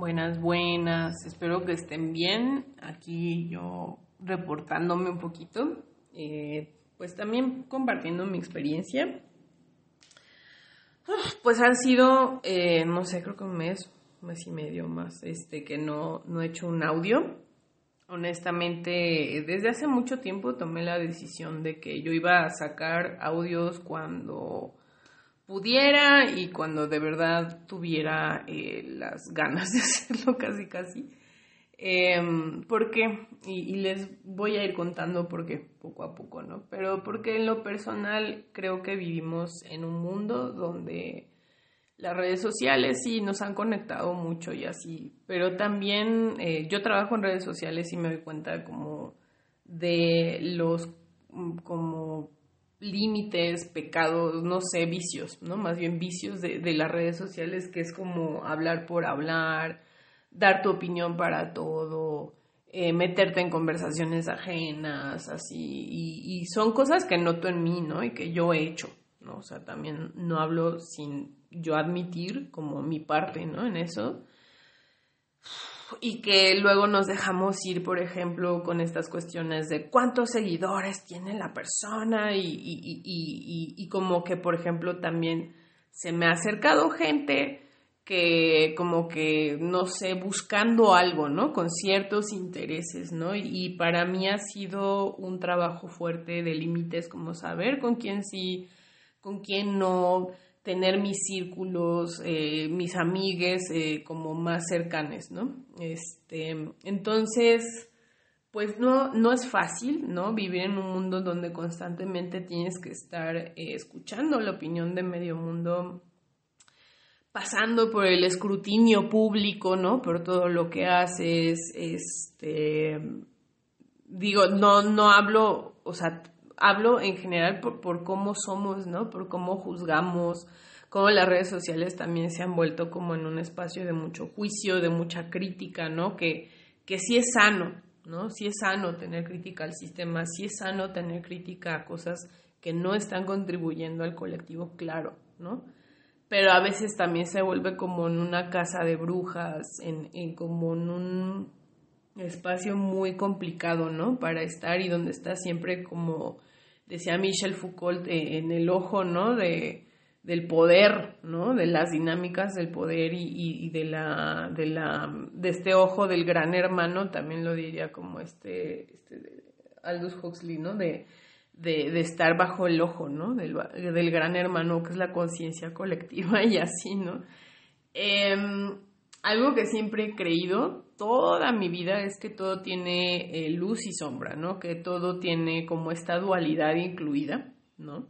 Buenas, buenas. Espero que estén bien. Aquí yo reportándome un poquito. Eh, pues también compartiendo mi experiencia. Ah, pues han sido, eh, no sé, creo que un mes, un mes y medio más, este, que no, no he hecho un audio. Honestamente, desde hace mucho tiempo tomé la decisión de que yo iba a sacar audios cuando pudiera y cuando de verdad tuviera eh, las ganas de hacerlo casi casi. Eh, ¿Por qué? Y, les voy a ir contando por qué, poco a poco, ¿no? Pero porque en lo personal creo que vivimos en un mundo donde las redes sociales sí nos han conectado mucho y así, pero también eh, yo trabajo en redes sociales y me doy cuenta como de los como límites, pecados, no sé, vicios, ¿no? Más bien vicios de, de, las redes sociales, que es como hablar por hablar, dar tu opinión para todo, eh, meterte en conversaciones ajenas, así, y, y, son cosas que noto en mí, ¿no? Y que yo he hecho, ¿no? O sea, también no hablo sin yo admitir como mi parte, ¿no? En eso y que luego nos dejamos ir, por ejemplo, con estas cuestiones de cuántos seguidores tiene la persona y, y, y, y, como que, por ejemplo, también se me ha acercado gente que como que, no sé, buscando algo, ¿no? Con ciertos intereses, ¿no? Y, para mí ha sido un trabajo fuerte de límites, como saber con quién sí, con quién no, tener mis círculos, eh, mis amigues eh, como más cercanes, ¿no? Este, entonces, pues no, no es fácil, ¿no? Vivir en un mundo donde constantemente tienes que estar eh, escuchando la opinión de medio mundo, pasando por el escrutinio público, ¿no? Por todo lo que haces, este, digo, no, no hablo, o sea, hablo en general por, por, cómo somos, ¿no? Por cómo juzgamos, cómo las redes sociales también se han vuelto como en un espacio de mucho juicio, de mucha crítica, ¿no? Que, que sí es sano, ¿no? Sí es sano tener crítica al sistema, sí es sano tener crítica a cosas que no están contribuyendo al colectivo, claro, ¿no? Pero a veces también se vuelve como en una casa de brujas, en, en como en un espacio muy complicado, ¿no? Para estar y donde está siempre como decía Michel Foucault, eh, en el ojo, ¿no? De, del poder, ¿no? De las dinámicas del poder y, y, de la, de la, de este ojo del gran hermano, también lo diría como este, este Aldous Huxley, ¿no? De, de, de, estar bajo el ojo, ¿no? Del, del gran hermano, que es la conciencia colectiva y así, ¿no? Eh, algo que siempre he creído toda mi vida es que todo tiene eh, luz y sombra, ¿no? Que todo tiene como esta dualidad incluida, ¿no?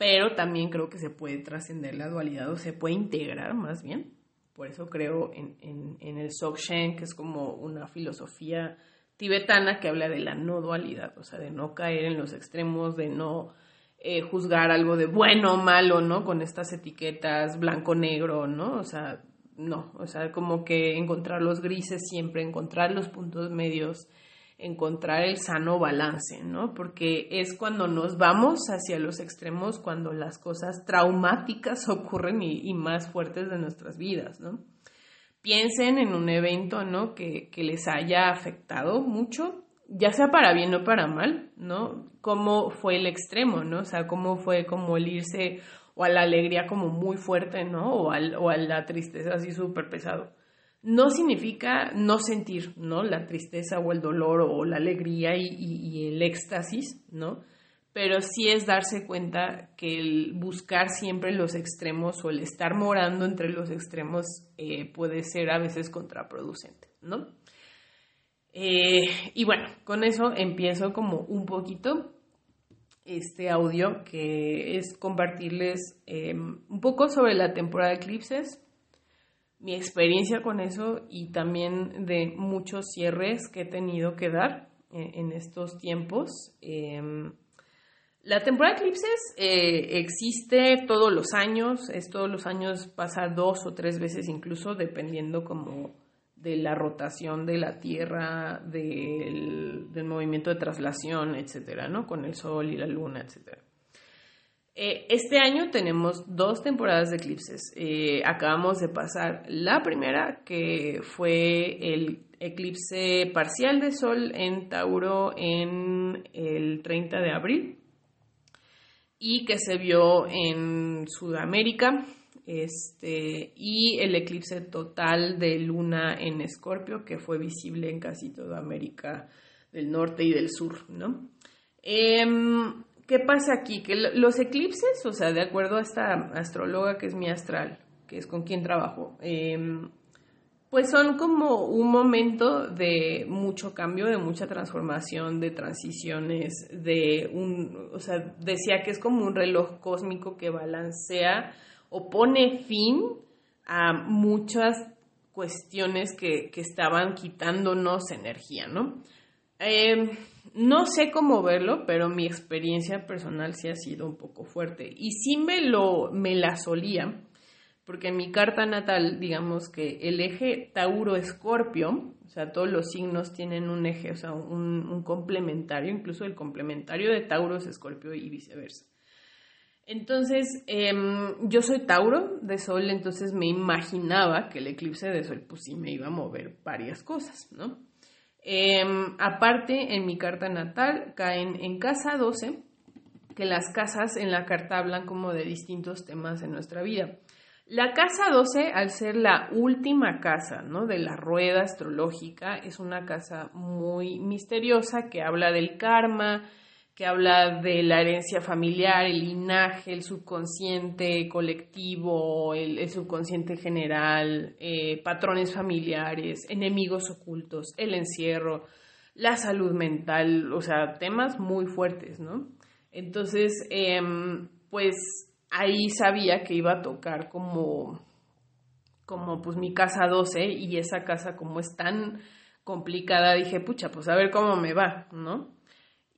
Pero también creo que se puede trascender la dualidad o se puede integrar más bien. Por eso creo en, en, en el Dzogchen, que es como una filosofía tibetana que habla de la no dualidad, o sea, de no caer en los extremos, de no eh, juzgar algo de bueno o malo, ¿no? Con estas etiquetas blanco-negro, ¿no? O sea, no, o sea, como que encontrar los grises siempre, encontrar los puntos medios, encontrar el sano balance, ¿no? Porque es cuando nos vamos hacia los extremos, cuando las cosas traumáticas ocurren y, más fuertes de nuestras vidas, ¿no? Piensen en un evento, ¿no? Que, que les haya afectado mucho, ya sea para bien o para mal, ¿no? Cómo fue el extremo, ¿no? O sea, cómo fue como el irse o a la alegría como muy fuerte, ¿no? O, al, o a la tristeza así súper pesado. No significa no sentir, ¿no? La tristeza o el dolor o la alegría y, el éxtasis, ¿no? Pero sí es darse cuenta que el buscar siempre los extremos o el estar morando entre los extremos eh, puede ser a veces contraproducente, ¿no? Eh, y bueno, con eso empiezo como un poquito este audio que es compartirles eh, un poco sobre la temporada de eclipses, mi experiencia con eso y también de muchos cierres que he tenido que dar en, estos tiempos. Em, la temporada de eclipses eh, existe todos los años, es todos los años, pasa dos o tres veces incluso, dependiendo como de la rotación de la Tierra, del, movimiento de traslación, etcétera, ¿no? Con el Sol y la Luna, etcétera. Eh, este año tenemos dos temporadas de eclipses. Eh, acabamos de pasar la primera, que fue el eclipse parcial de Sol en Tauro en el 30 de abril y que se vio en Sudamérica este, y el eclipse total de luna en Escorpio, que fue visible en casi toda América del Norte y del Sur, ¿no? Em, ¿Qué pasa aquí? Que los eclipses, o sea, de acuerdo a esta astróloga que es mi astral, que es con quien trabajo, em, pues son como un momento de mucho cambio, de mucha transformación, de transiciones, de un, o sea, decía que es como un reloj cósmico que balancea o pone fin a muchas cuestiones que, estaban quitándonos energía, ¿no? Em, no sé cómo verlo, pero mi experiencia personal sí ha sido un poco fuerte. Y sí me, lo, me la solía, porque en mi carta natal, digamos que el eje Tauro-Escorpio, o sea, todos los signos tienen un eje, o sea, un, complementario, incluso el complementario de Tauro es Escorpio y viceversa. Entonces, em, yo soy Tauro de Sol, entonces me imaginaba que el eclipse de Sol, pues sí me iba a mover varias cosas, ¿no? Em, aparte, en mi carta natal caen en casa 12, que las casas en la carta hablan como de distintos temas en nuestra vida. La casa 12, al ser la última casa ¿no? de la rueda astrológica, es una casa muy misteriosa que habla del karma, que habla de la herencia familiar, el linaje, el subconsciente colectivo, el, subconsciente general, eh, patrones familiares, enemigos ocultos, el encierro, la salud mental, o sea, temas muy fuertes, ¿no? Entonces, em, pues ahí sabía que iba a tocar como, como pues mi casa 12 y esa casa como es tan complicada, dije, pucha, pues a ver cómo me va, ¿no?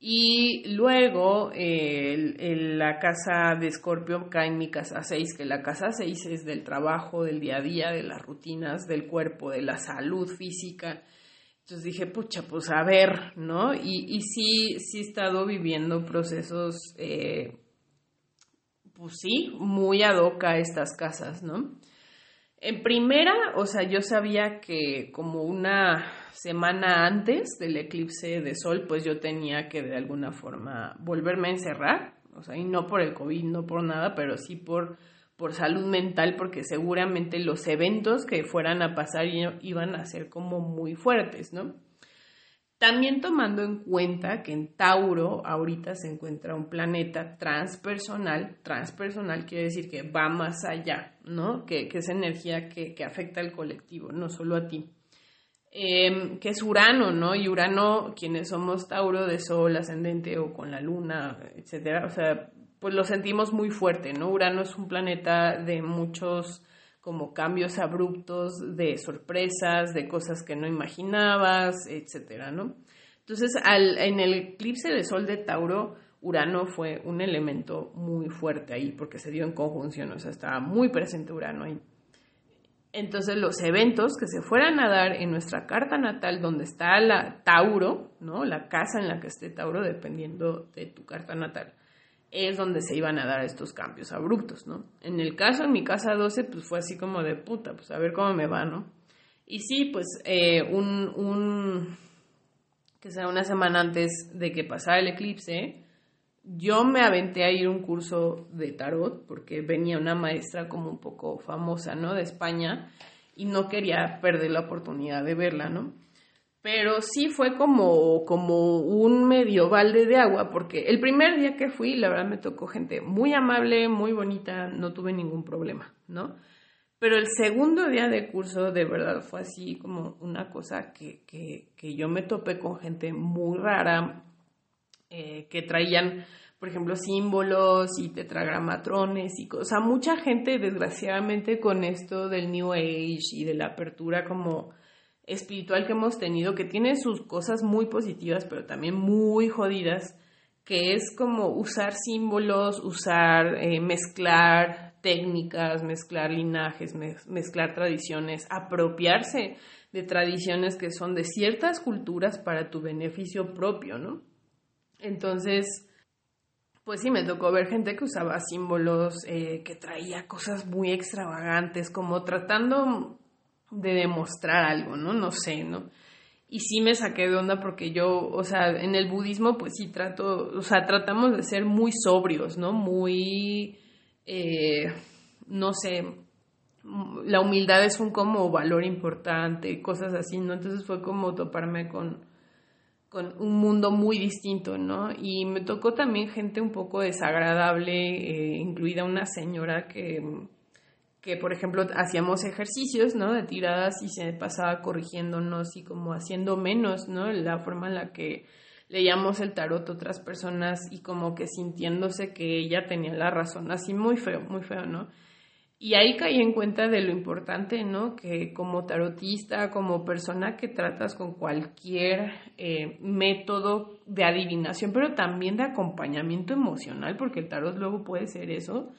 Y luego la casa de Escorpio cae en mi casa 6, que la casa 6 es del trabajo, del día a día, de las rutinas, del cuerpo, de la salud física. Entonces dije, pucha, pues a ver, ¿no? Y, y sí, sí he estado viviendo procesos, eh, pues sí, muy ad hoc a estas casas, ¿no? En primera, o sea, yo sabía que como una semana antes del eclipse de sol, pues yo tenía que de alguna forma volverme a encerrar, o sea, y no por el COVID, no por nada, pero sí por, por salud mental, porque seguramente los eventos que fueran a pasar iban a ser como muy fuertes, ¿no? También tomando en cuenta que en Tauro ahorita se encuentra un planeta transpersonal. Transpersonal quiere decir que va más allá, ¿no? Que, que es energía que, afecta al colectivo, no solo a ti. Em, que es Urano, ¿no? Y Urano, quienes somos Tauro de Sol, ascendente o con la Luna, etcétera, o sea, pues lo sentimos muy fuerte, ¿no? Urano es un planeta de muchos como cambios abruptos, de sorpresas, de cosas que no imaginabas, etcétera, ¿no? Entonces, al, en el eclipse de Sol de Tauro, Urano fue un elemento muy fuerte ahí, porque se dio en conjunción, o sea, estaba muy presente Urano ahí. Entonces los eventos que se fueran a dar en nuestra carta natal, donde está la Tauro, ¿no? La casa en la que esté Tauro, dependiendo de tu carta natal, es donde se iban a dar estos cambios abruptos, ¿no? En el caso, en mi casa 12, pues fue así como de puta, pues a ver cómo me va, ¿no? Y sí, pues eh, un, un, que sea una semana antes de que pasara el eclipse, yo me aventé a ir a un curso de tarot porque venía una maestra como un poco famosa, ¿no? De España y no quería perder la oportunidad de verla, ¿no? Pero sí fue como, como un medio balde de agua porque el primer día que fui, la verdad me tocó gente muy amable, muy bonita, no tuve ningún problema, ¿no? Pero el segundo día de curso de verdad fue así como una cosa que, que, que yo me topé con gente muy rara, eh, que traían, por ejemplo, símbolos y tetragramatrones y cosas. Mucha gente, desgraciadamente, con esto del New Age y de la apertura como espiritual que hemos tenido, que tiene sus cosas muy positivas, pero también muy jodidas, que es como usar símbolos, usar, eh, mezclar técnicas, mezclar linajes, mezclar tradiciones, apropiarse de tradiciones que son de ciertas culturas para tu beneficio propio, ¿no? Entonces, pues sí, me tocó ver gente que usaba símbolos, eh, que traía cosas muy extravagantes, como tratando de demostrar algo, ¿no? No sé, ¿no? Y sí me saqué de onda porque yo, o sea, en el budismo, pues sí trato, o sea, tratamos de ser muy sobrios, ¿no? Muy, eh, no sé, la humildad es un como valor importante, cosas así, ¿no? Entonces fue como toparme con con un mundo muy distinto, ¿no? Y me tocó también gente un poco desagradable, eh, incluida una señora que, que, por ejemplo, hacíamos ejercicios, ¿no? De tiradas y se pasaba corrigiéndonos y como haciendo menos, ¿no? La forma en la que leíamos el tarot a otras personas y como que sintiéndose que ella tenía la razón, así muy feo, muy feo, ¿no? Y ahí caí en cuenta de lo importante, ¿no? Que como tarotista, como persona que tratas con cualquier eh, método de adivinación, pero también de acompañamiento emocional, porque el tarot luego puede ser eso,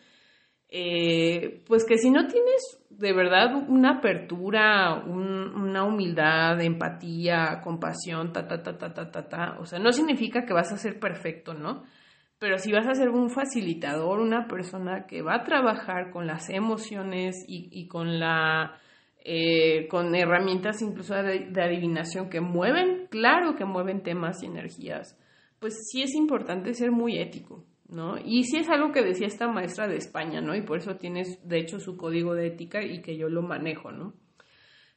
eh, pues que si no tienes de verdad una apertura, una humildad, empatía, compasión, ta, ta, ta, ta, ta, ta, ta, o sea, no significa que vas a ser perfecto, ¿no? Pero si vas a ser un facilitador, una persona que va a trabajar con las emociones y, con la eh, con herramientas incluso de, adivinación que mueven, claro que mueven temas y energías, pues sí es importante ser muy ético, ¿no? Y sí es algo que decía esta maestra de España, ¿no? Y por eso tienes, de hecho, su código de ética y que yo lo manejo, ¿no?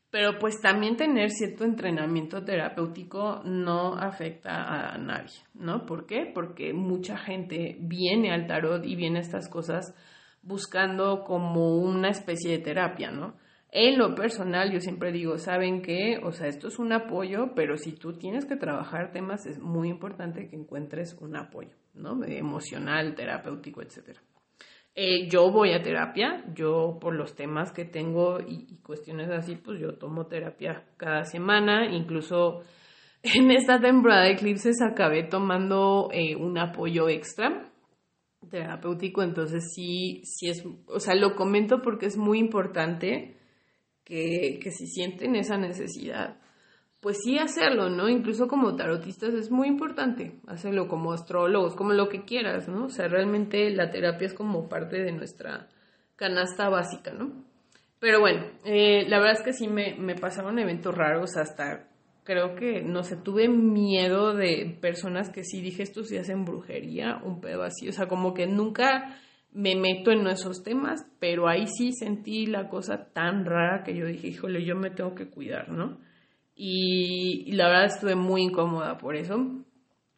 Pero pues también tener cierto entrenamiento terapéutico no afecta a nadie, ¿no? ¿Por qué? Porque mucha gente viene al tarot y viene a estas cosas buscando como una especie de terapia, ¿no? En lo personal, yo siempre digo, ¿saben qué? O sea, esto es un apoyo, pero si tú tienes que trabajar temas, es muy importante que encuentres un apoyo, ¿no? Emocional, terapéutico, etcétera. Eh, yo voy a terapia, yo por los temas que tengo y, cuestiones así, pues yo tomo terapia cada semana, incluso en esta temporada de eclipses acabé tomando eh, un apoyo extra terapéutico, entonces sí, sí es, o sea, lo comento porque es muy importante que, que si sienten esa necesidad, pues sí hacerlo, ¿no? Incluso como tarotistas es muy importante hacerlo como astrólogos, como lo que quieras, ¿no? O sea, realmente la terapia es como parte de nuestra canasta básica, ¿no? Pero bueno, eh, la verdad es que sí me, me pasaron eventos raros hasta creo que, no sé, tuve miedo de personas que sí dije esto sí hacen brujería, un pedo así, o sea, como que nunca me meto en esos temas, pero ahí sí sentí la cosa tan rara que yo dije, híjole, yo me tengo que cuidar, ¿no? Y, la verdad estuve muy incómoda por eso.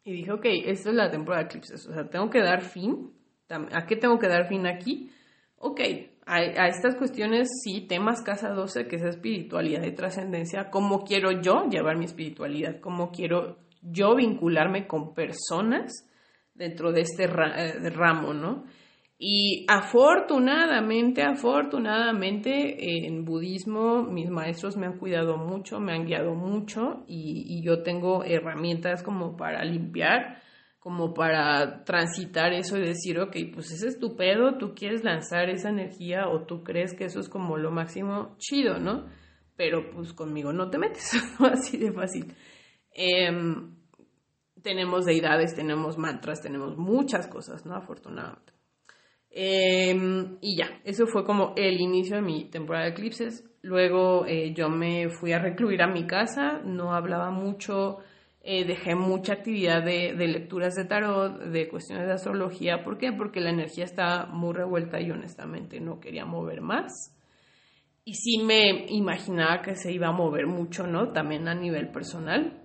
Y dije, ok, esta es la temporada de eclipses, o sea, tengo que dar fin. ¿A qué tengo que dar fin aquí? Ok, a, a estas cuestiones, sí, temas casa 12, que es espiritualidad y trascendencia, cómo quiero yo llevar mi espiritualidad, cómo quiero yo vincularme con personas dentro de este eh, ramo, ¿no? Y afortunadamente, afortunadamente, en budismo mis maestros me han cuidado mucho, me han guiado mucho y, yo tengo herramientas como para limpiar, como para transitar eso y decir, ok, pues ese es tu pedo, tú quieres lanzar esa energía o tú crees que eso es como lo máximo chido, ¿no? Pero pues conmigo no te metes, así de fácil. Em, tenemos deidades, tenemos mantras, tenemos muchas cosas, ¿no? Afortunadamente. Em, y ya, eso fue como el inicio de mi temporada de eclipses. Luego eh, yo me fui a recluir a mi casa, no hablaba mucho, eh, dejé mucha actividad de, de, lecturas de tarot, de cuestiones de astrología. ¿Por qué? Porque la energía estaba muy revuelta y honestamente no quería mover más. Y sí me imaginaba que se iba a mover mucho, ¿no? También a nivel personal.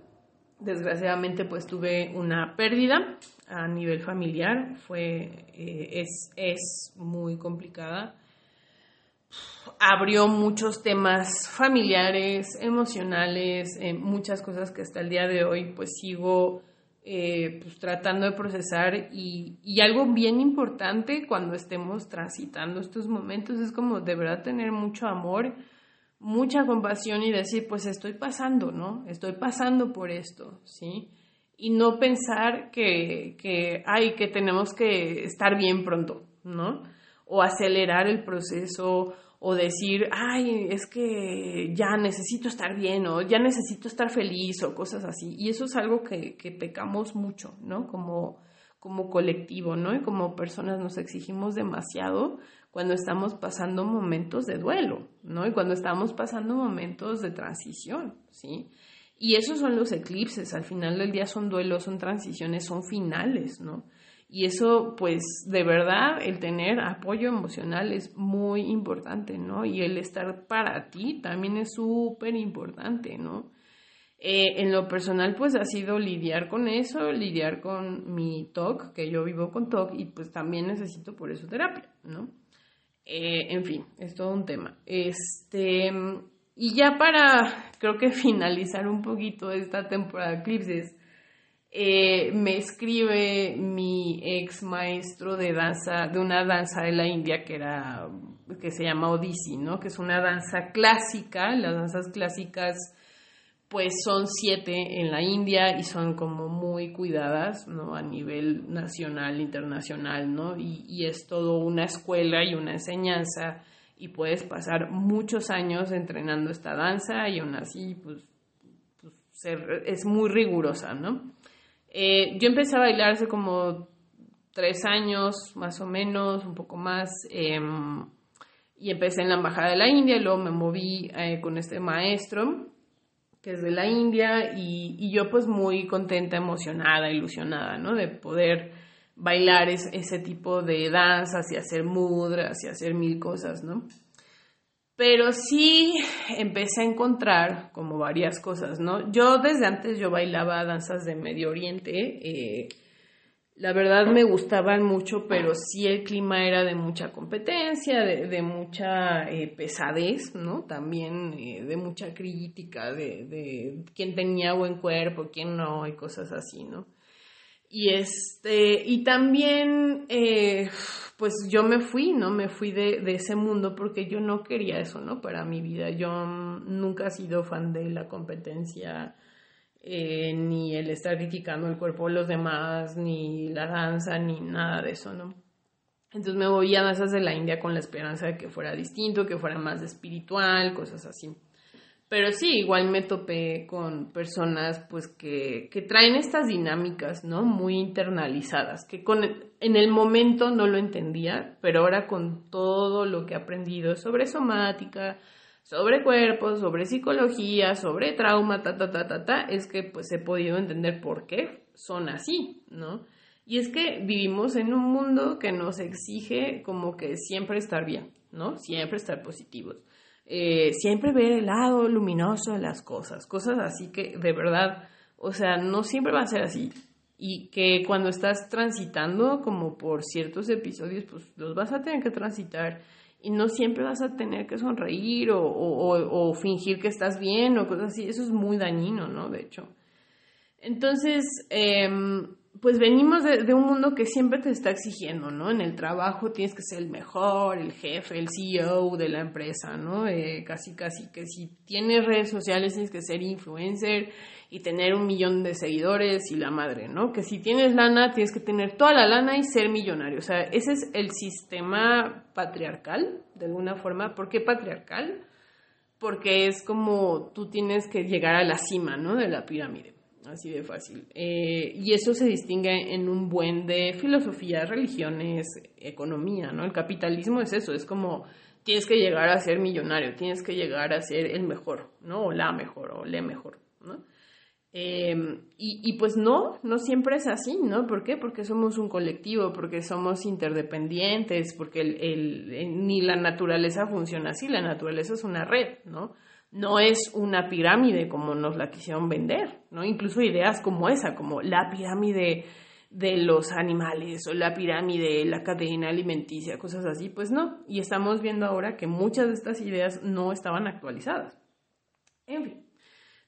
Desgraciadamente pues tuve una pérdida a nivel familiar, fue, eh, es, es muy complicada. Abrió muchos temas familiares, emocionales, eh, muchas cosas que hasta el día de hoy pues sigo eh, pues, tratando de procesar y, y, algo bien importante cuando estemos transitando estos momentos es como de verdad tener mucho amor mucha compasión y decir, pues estoy pasando, ¿no? Estoy pasando por esto, ¿sí? Y no pensar que, que, ay, que tenemos que estar bien pronto, ¿no? O acelerar el proceso o decir, ay, es que ya necesito estar bien o ya necesito estar feliz o cosas así. Y eso es algo que, que pecamos mucho, ¿no? Como como colectivo, ¿no? Y como personas nos exigimos demasiado cuando estamos pasando momentos de duelo, ¿no? Y cuando estamos pasando momentos de transición, ¿sí? Y esos son los eclipses, al final del día son duelos, son transiciones, son finales, ¿no? Y eso, pues, de verdad, el tener apoyo emocional es muy importante, ¿no? Y el estar para ti también es súper importante, ¿no? Eh, en lo personal, pues ha sido lidiar con eso, lidiar con mi TOC, que yo vivo con TOC, y pues también necesito por eso terapia, ¿no? Eh, en fin, es todo un tema. Este, y ya para, creo que finalizar un poquito esta temporada de Eclipses, eh, me escribe mi ex maestro de danza, de una danza de la India que era, que se llama Odissi, ¿no? Que es una danza clásica, las danzas clásicas pues son siete en la India y son como muy cuidadas, ¿no? A nivel nacional, internacional, ¿no? Y, es todo una escuela y una enseñanza y puedes pasar muchos años entrenando esta danza y aún así, pues, pues es muy rigurosa, ¿no? Eh, yo empecé a bailar hace como tres años, más o menos, un poco más, em, y empecé en la Embajada de la India, luego me moví eh, con este maestro que es de la India, y, yo pues muy contenta, emocionada, ilusionada, ¿no? De poder bailar ese tipo de danzas y hacer mudras y hacer mil cosas, ¿no? Pero sí empecé a encontrar como varias cosas, ¿no? Yo desde antes yo bailaba danzas de Medio Oriente, eh, la verdad me gustaban mucho, pero sí el clima era de mucha competencia, de, mucha eh, pesadez, ¿no? También eh, de mucha crítica, de, de, quién tenía buen cuerpo, quién no, y cosas así, ¿no? Y este, y también, eh, pues yo me fui, ¿no? Me fui de, de ese mundo porque yo no quería eso, ¿no? Para mi vida. Yo nunca he sido fan de la competencia eh, ni el estar criticando el cuerpo de los demás, ni la danza, ni nada de eso, ¿no? Entonces me voy a danzas de la India con la esperanza de que fuera distinto, que fuera más espiritual, cosas así. Pero sí, igual me topé con personas pues que, que traen estas dinámicas, ¿no? Muy internalizadas, que con, en el momento no lo entendía, pero ahora con todo lo que he aprendido sobre somática, sobre cuerpos, sobre psicología, sobre trauma, ta, ta, ta, ta, ta, es que pues he podido entender por qué son así, ¿no? Y es que vivimos en un mundo que nos exige como que siempre estar bien, ¿no? Siempre estar positivos. Eh, siempre ver el lado luminoso de las cosas, cosas así que de verdad, o sea, no siempre va a ser así. Y que cuando estás transitando como por ciertos episodios, pues los vas a tener que transitar y no siempre vas a tener que sonreír o, fingir que estás bien o cosas así. Eso es muy dañino, ¿no? De hecho. Entonces, em, pues venimos de, un mundo que siempre te está exigiendo, ¿no? En el trabajo tienes que ser el mejor, el jefe, el CEO de la empresa, ¿no? Eh, casi, casi que si tienes redes sociales tienes que ser influencer y tener un millón de seguidores y la madre, ¿no? Que si tienes lana tienes que tener toda la lana y ser millonario. O sea, ese es el sistema patriarcal, de alguna forma. ¿Por qué patriarcal? Porque es como tú tienes que llegar a la cima, ¿no? De la pirámide. Así de fácil. Eh, y eso se distingue en un buen de filosofía, religiones, economía, ¿no? El capitalismo es eso, es como tienes que llegar a ser millonario, tienes que llegar a ser el mejor, ¿no? O la mejor, o le mejor, ¿no? Em, y, pues no, no siempre es así, ¿no? ¿Por qué? Porque somos un colectivo, porque somos interdependientes, porque ni la naturaleza funciona así, la naturaleza es una red, ¿no? No es una pirámide como nos la quisieron vender, ¿no? Incluso ideas como esa, como la pirámide de los animales o la pirámide, la cadena alimenticia, cosas así, pues no. Y estamos viendo ahora que muchas de estas ideas no estaban actualizadas. En fin,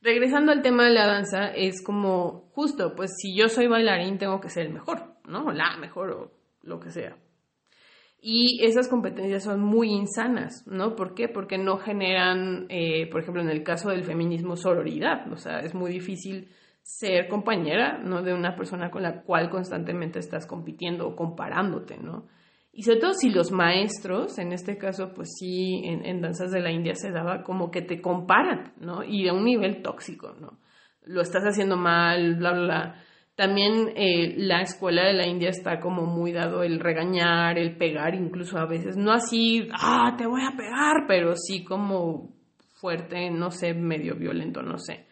regresando al tema de la danza, es como justo, pues si yo soy bailarín tengo que ser el mejor, ¿no? La mejor o lo que sea. Y esas competencias son muy insanas, ¿no? ¿Por qué? Porque no generan, eh, por ejemplo, en el caso del feminismo, sororidad. O sea, es muy difícil ser compañera, ¿no? De una persona con la cual constantemente estás compitiendo o comparándote, ¿no? Y sobre todo si los maestros, en este caso, pues sí, en, danzas de la India se daba como que te comparan, ¿no? Y a un nivel tóxico, ¿no? Lo estás haciendo mal, bla, bla, bla También eh, la escuela de la India está como muy dado el regañar, el pegar, incluso a veces, no así, ah, te voy a pegar, pero sí como fuerte, no sé, medio violento, no sé.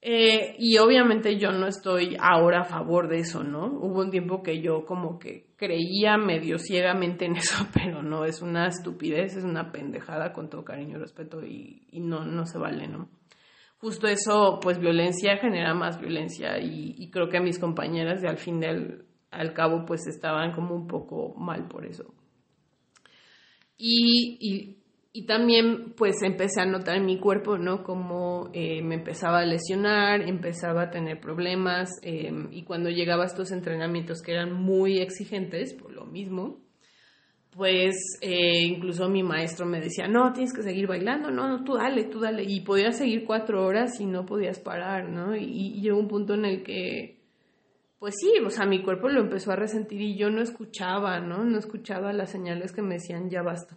Eh, y obviamente yo no estoy ahora a favor de eso, ¿no? Hubo un tiempo que yo como que creía medio ciegamente en eso, pero no, es una estupidez, es una pendejada con todo cariño y respeto y, y no, no se vale, ¿no? Justo eso, pues violencia genera más violencia y, creo que mis compañeras de al fin del al cabo pues estaban como un poco mal por eso. Y, y, también pues empecé a notar en mi cuerpo, ¿no? Como eh, me empezaba a lesionar, empezaba a tener problemas em, y cuando llegaba a estos entrenamientos que eran muy exigentes, por lo mismo, pues eh, incluso mi maestro me decía, no, tienes que seguir bailando, no, no, tú dale, tú dale. Y podías seguir cuatro horas y no podías parar, ¿no? Y, llegó un punto en el que, pues sí, o sea, mi cuerpo lo empezó a resentir y yo no escuchaba, ¿no? No escuchaba las señales que me decían, ya basta.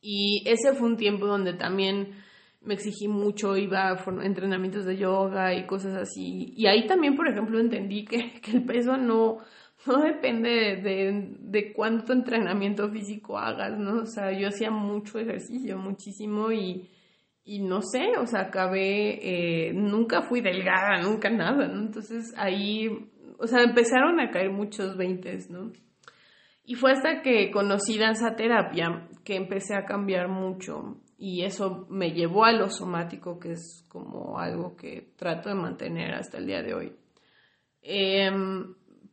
Y ese fue un tiempo donde también me exigí mucho, iba a entrenamientos de yoga y cosas así. Y ahí también, por ejemplo, entendí que, que el peso no no depende de, de, cuánto entrenamiento físico hagas, ¿no? O sea, yo hacía mucho ejercicio, muchísimo y, y no sé, o sea, acabé, eh, nunca fui delgada, nunca nada, ¿no? Entonces ahí, o sea, empezaron a caer muchos veintes, ¿no? Y fue hasta que conocí danza terapia que empecé a cambiar mucho y eso me llevó a lo somático, que es como algo que trato de mantener hasta el día de hoy. Eh,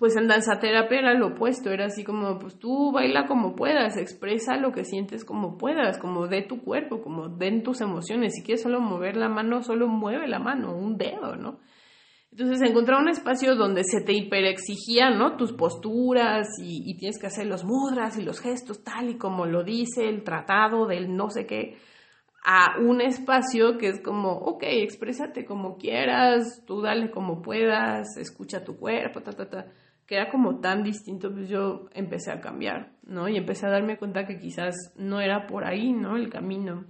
pues en danzaterapia era lo opuesto, era así como, pues tú baila como puedas, expresa lo que sientes como puedas, como de tu cuerpo, como den tus emociones. Si quieres solo mover la mano, solo mueve la mano, un dedo, ¿no? Entonces encontrar un espacio donde se te hiperexigía, ¿no? Tus posturas y, y, tienes que hacer los mudras y los gestos tal y como lo dice el tratado del no sé qué, a un espacio que es como, ok, exprésate como quieras, tú dale como puedas, escucha tu cuerpo, ta, ta, ta que era como tan distinto, pues yo empecé a cambiar, ¿no? Y empecé a darme cuenta que quizás no era por ahí, ¿no? El camino.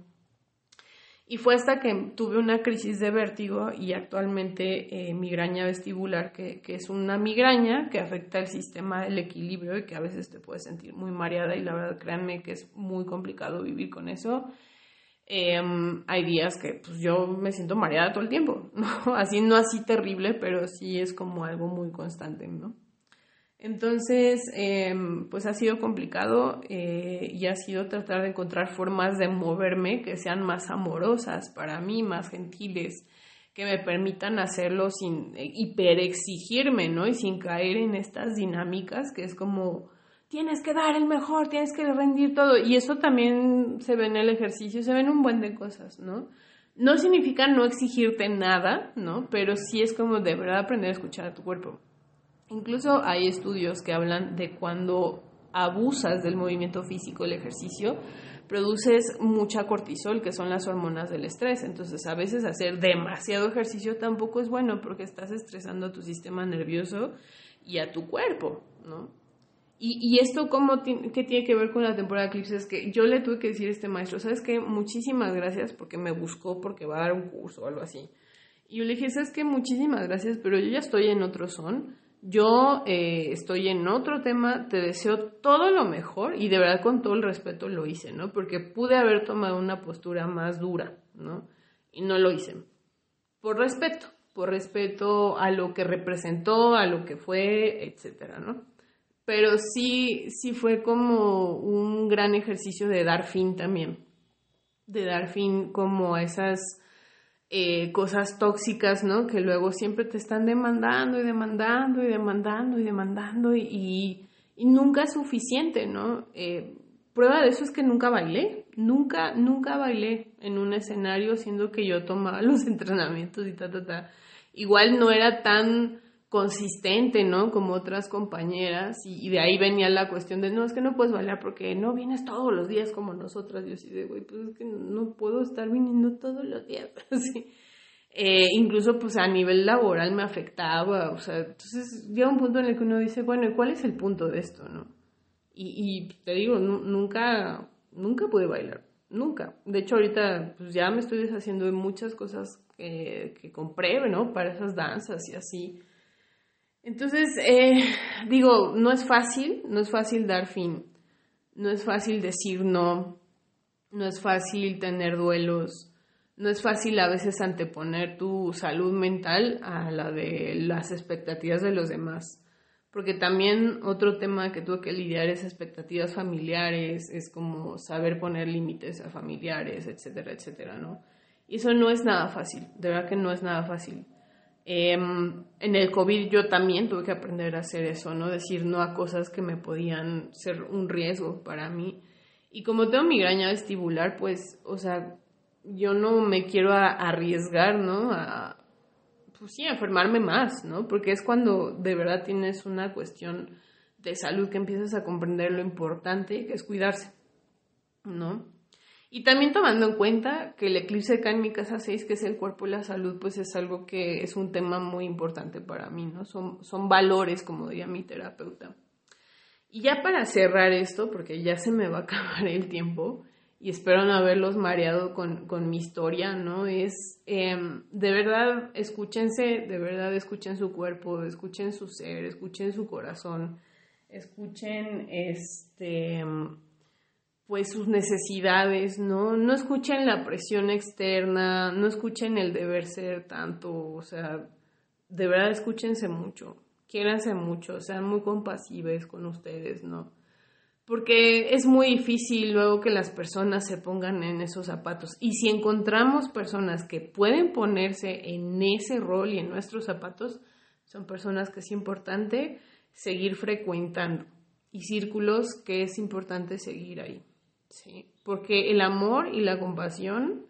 Y fue hasta que tuve una crisis de vértigo y actualmente eh, migraña vestibular, que, que, es una migraña que afecta el sistema del equilibrio y que a veces te puedes sentir muy mareada y la verdad créanme que es muy complicado vivir con eso. Em, hay días que pues yo me siento mareada todo el tiempo, ¿no? Así no así terrible, pero sí es como algo muy constante, ¿no? Entonces, em, pues ha sido complicado eh, y ha sido tratar de encontrar formas de moverme que sean más amorosas para mí, más gentiles, que me permitan hacerlo sin eh, hiperexigirme, ¿no? Y sin caer en estas dinámicas que es como, tienes que dar el mejor, tienes que rendir todo. Y eso también se ve en el ejercicio, se ven un buen de cosas, ¿no? No significa no exigirte nada, ¿no? Pero sí es como de verdad aprender a escuchar a tu cuerpo. Incluso hay estudios que hablan de cuando abusas del movimiento físico, el ejercicio, produces mucha cortisol, que son las hormonas del estrés. Entonces, a veces hacer demasiado ejercicio tampoco es bueno porque estás estresando a tu sistema nervioso y a tu cuerpo, ¿no? Y, esto, cómo ¿qué tiene que ver con la temporada de eclipses? Que yo le tuve que decir a este maestro, ¿sabes qué? Muchísimas gracias porque me buscó porque va a dar un curso o algo así. Y yo le dije, ¿sabes qué? Muchísimas gracias, pero yo ya estoy en otro son yo eh, estoy en otro tema, te deseo todo lo mejor y de verdad con todo el respeto lo hice, ¿no? Porque pude haber tomado una postura más dura, ¿no? Y no lo hice. Por respeto, por respeto a lo que representó, a lo que fue, etcétera, ¿no? Pero sí, sí fue como un gran ejercicio de dar fin también, de dar fin como a esas eh, cosas tóxicas, ¿no? Que luego siempre te están demandando y demandando y demandando y demandando y, nunca es suficiente, ¿no? Eh, prueba de eso es que nunca bailé, nunca, nunca bailé en un escenario siendo que yo tomaba los entrenamientos y ta, ta, ta. Igual no era tan consistente, ¿no? Como otras compañeras, y, de ahí venía la cuestión de, no, es que no puedes bailar porque no vienes todos los días como nosotras, yo así de, güey, pues es que no puedo estar viniendo todos los días, así. Eh, incluso pues a nivel laboral me afectaba, o sea, entonces llega un punto en el que uno dice, bueno, ¿y cuál es el punto de esto, no? Y, te digo, nunca, nunca pude bailar, nunca. De hecho, ahorita pues ya me estoy deshaciendo de muchas cosas que compré, ¿no? Para esas danzas y así Entonces, eh, digo, no es fácil, no es fácil dar fin, no es fácil decir no, no es fácil tener duelos, no es fácil a veces anteponer tu salud mental a la de las expectativas de los demás. Porque también otro tema que tuve que lidiar es expectativas familiares, es como saber poner límites a familiares, etcétera, etcétera, ¿no? Y eso no es nada fácil, de verdad que no es nada fácil. Em, en el COVID yo también tuve que aprender a hacer eso, ¿no? Decir no a cosas que me podían ser un riesgo para mí. Y como tengo migraña vestibular, pues, o sea, yo no me quiero arriesgar, ¿no? A, pues sí, a enfermarme más, ¿no? Porque es cuando de verdad tienes una cuestión de salud que empiezas a comprender lo importante que es cuidarse, ¿no? Y también tomando en cuenta que el eclipse acá en mi casa 6, que es el cuerpo y la salud, pues es algo que es un tema muy importante para mí, ¿no? Son, son valores, como diría mi terapeuta. Y ya para cerrar esto, porque ya se me va a acabar el tiempo, y espero no haberlos mareado con, con mi historia, ¿no? Es, em, de verdad, escúchense, de verdad, escuchen su cuerpo, escuchen su ser, escuchen su corazón, escuchen, este, pues sus necesidades, ¿no? No escuchen la presión externa, no escuchen el deber ser tanto, o sea, de verdad escúchense mucho, quiéranse mucho, sean muy compasivos con ustedes, ¿no? porque es muy difícil luego que las personas se pongan en esos zapatos. Y si encontramos personas que pueden ponerse en ese rol y en nuestros zapatos, son personas que es importante seguir frecuentando y círculos que es importante seguir ahí. ¿Sí? Porque el amor y la compasión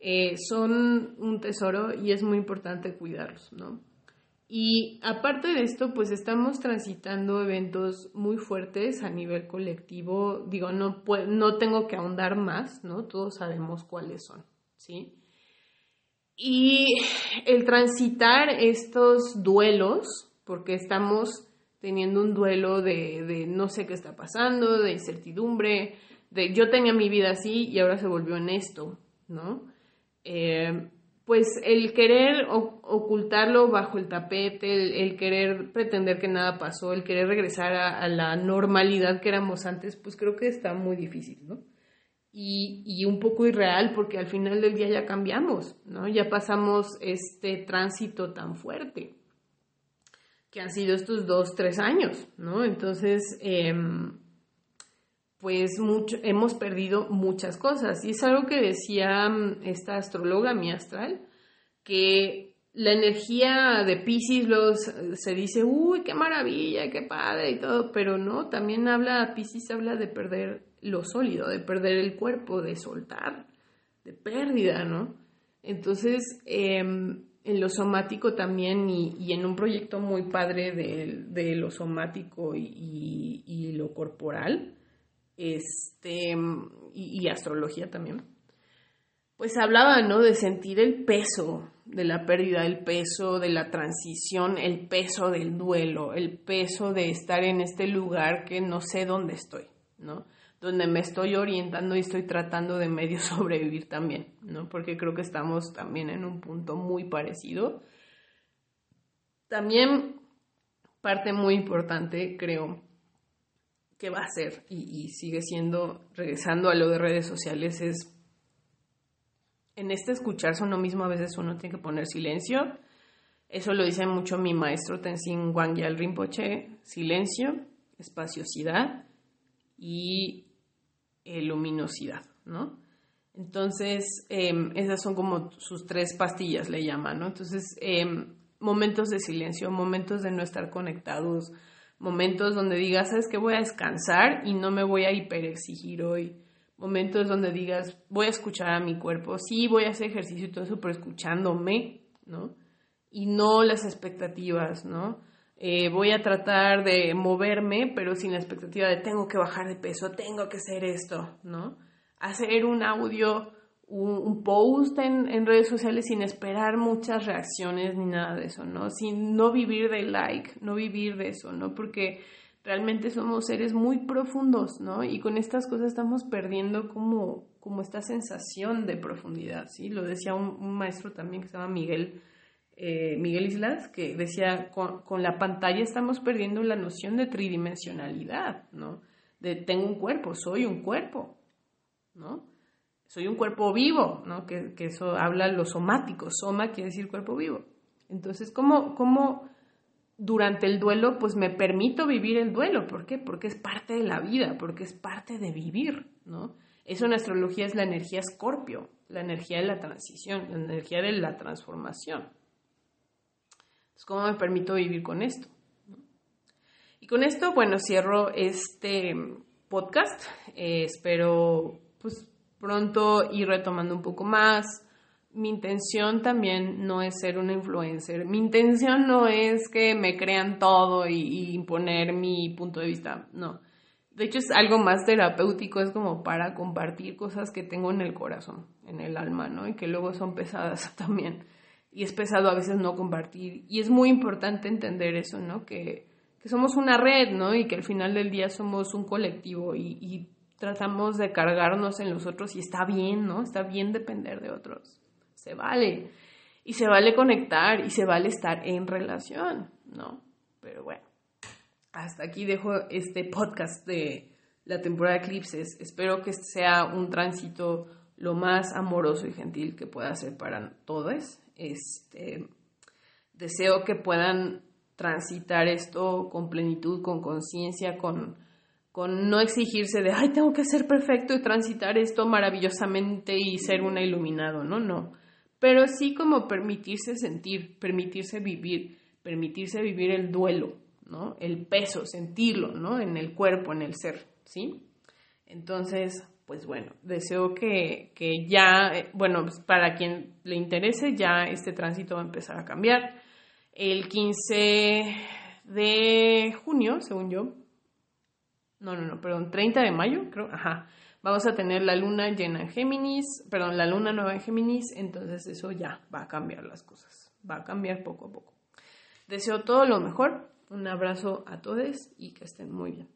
eh, son un tesoro y es muy importante cuidarlos, ¿no? Y aparte de esto, pues estamos transitando eventos muy fuertes a nivel colectivo. Digo, no, no tengo que ahondar más, ¿no? Todos sabemos cuáles son, ¿sí? Y el transitar estos duelos, porque estamos teniendo un duelo de, de no sé qué está pasando, de incertidumbre, yo tenía mi vida así y ahora se volvió en esto, ¿no? Eh, pues el querer ocultarlo bajo el tapete, el, querer pretender que nada pasó, el querer regresar a, la normalidad que éramos antes, pues creo que está muy difícil, ¿no? Y, y, un poco irreal porque al final del día ya cambiamos, ¿no? Ya pasamos este tránsito tan fuerte que han sido estos dos, tres años, ¿no? Entonces, eh, pues mucho, hemos perdido muchas cosas. Y es algo que decía mm, esta astróloga, mi astral, que la energía de Pisces los, se dice, uy, qué maravilla, qué padre y todo, pero no, también habla, Pisces habla de perder lo sólido, de perder el cuerpo, de soltar, de pérdida, ¿no? Entonces, em, en lo somático también y, en un proyecto muy padre de, lo somático y lo corporal, este, y, astrología también, pues hablaba, ¿no? De sentir el peso de la pérdida, el peso de la transición, el peso del duelo, el peso de estar en este lugar que no sé dónde estoy, ¿no? Donde me estoy orientando y estoy tratando de medio sobrevivir también, ¿no? Porque creo que estamos también en un punto muy parecido. También parte muy importante, creo, que va a ser y, sigue siendo, regresando a lo de redes sociales, es en este escucharse uno mismo a veces uno tiene que poner silencio. Eso lo dice mucho mi maestro Tenzin Wangyal Rinpoche, silencio, espaciosidad y luminosidad, ¿no? Entonces, em, esas son como sus tres pastillas, le llaman, ¿no? Entonces, em, momentos de silencio, momentos de no estar conectados, momentos donde digas, sabes que voy a descansar y no me voy a hiperexigir hoy, momentos donde digas, voy a escuchar a mi cuerpo, sí, voy a hacer ejercicio y todo eso, pero escuchándome, ¿no? Y no las expectativas, ¿no? Eh, voy a tratar de moverme, pero sin la expectativa de tengo que bajar de peso, tengo que hacer esto, ¿no? Hacer un audio un, post en, redes sociales sin esperar muchas reacciones ni nada de eso, ¿no? Sin no vivir de like, no vivir de eso, ¿no? Porque realmente somos seres muy profundos, ¿no? Y con estas cosas estamos perdiendo como, como esta sensación de profundidad, ¿sí? Lo decía un, maestro también que se llama Miguel eh, Miguel Islas, que decía, con, con, la pantalla estamos perdiendo la noción de tridimensionalidad, ¿no? De tengo un cuerpo, soy un cuerpo, ¿no? Soy un cuerpo vivo, ¿no? Que, que eso habla lo somático, soma quiere decir cuerpo vivo. Entonces, ¿cómo, ¿cómo durante el duelo, pues me permito vivir el duelo? ¿Por qué? Porque es parte de la vida, porque es parte de vivir, ¿no? Eso en astrología es la energía escorpio, la energía de la transición, la energía de la transformación. ¿cómo me permito vivir con esto? Y con esto, bueno, cierro este podcast. Eh, espero, pues, pronto ir retomando un poco más. Mi intención también no es ser una influencer. Mi intención no es que me crean todo y, y imponer mi punto de vista. No. De hecho, es algo más terapéutico, es como para compartir cosas que tengo en el corazón, en el alma, ¿no? Y que luego son pesadas también y es pesado a veces no compartir. Y es muy importante entender eso, ¿no? Que, somos una red, ¿no? Y que al final del día somos un colectivo y, tratamos de cargarnos en los otros y está bien, ¿no? Está bien depender de otros. Se vale. Y se vale conectar y se vale estar en relación, ¿no? Pero bueno, hasta aquí dejo este podcast de la temporada de eclipses. Espero que sea un tránsito lo más amoroso y gentil que pueda ser para todos este, deseo que puedan transitar esto con plenitud, con conciencia, con, con no exigirse de, ay, tengo que ser perfecto y transitar esto maravillosamente y ser una iluminado, no, no. Pero sí como permitirse sentir, permitirse vivir, permitirse vivir el duelo, ¿no? El peso, sentirlo, ¿no? En el cuerpo, en el ser, ¿sí? Entonces, pues bueno, deseo que, ya, eh, bueno, pues para quien le interese, ya este tránsito va a empezar a cambiar. El 15 de junio, según yo, no, no, no, perdón, 30 de mayo, creo, ajá, vamos a tener la luna llena en Géminis, perdón, la luna nueva en Géminis, entonces eso ya va a cambiar las cosas, va a cambiar poco a poco. Deseo todo lo mejor, un abrazo a todos y que estén muy bien.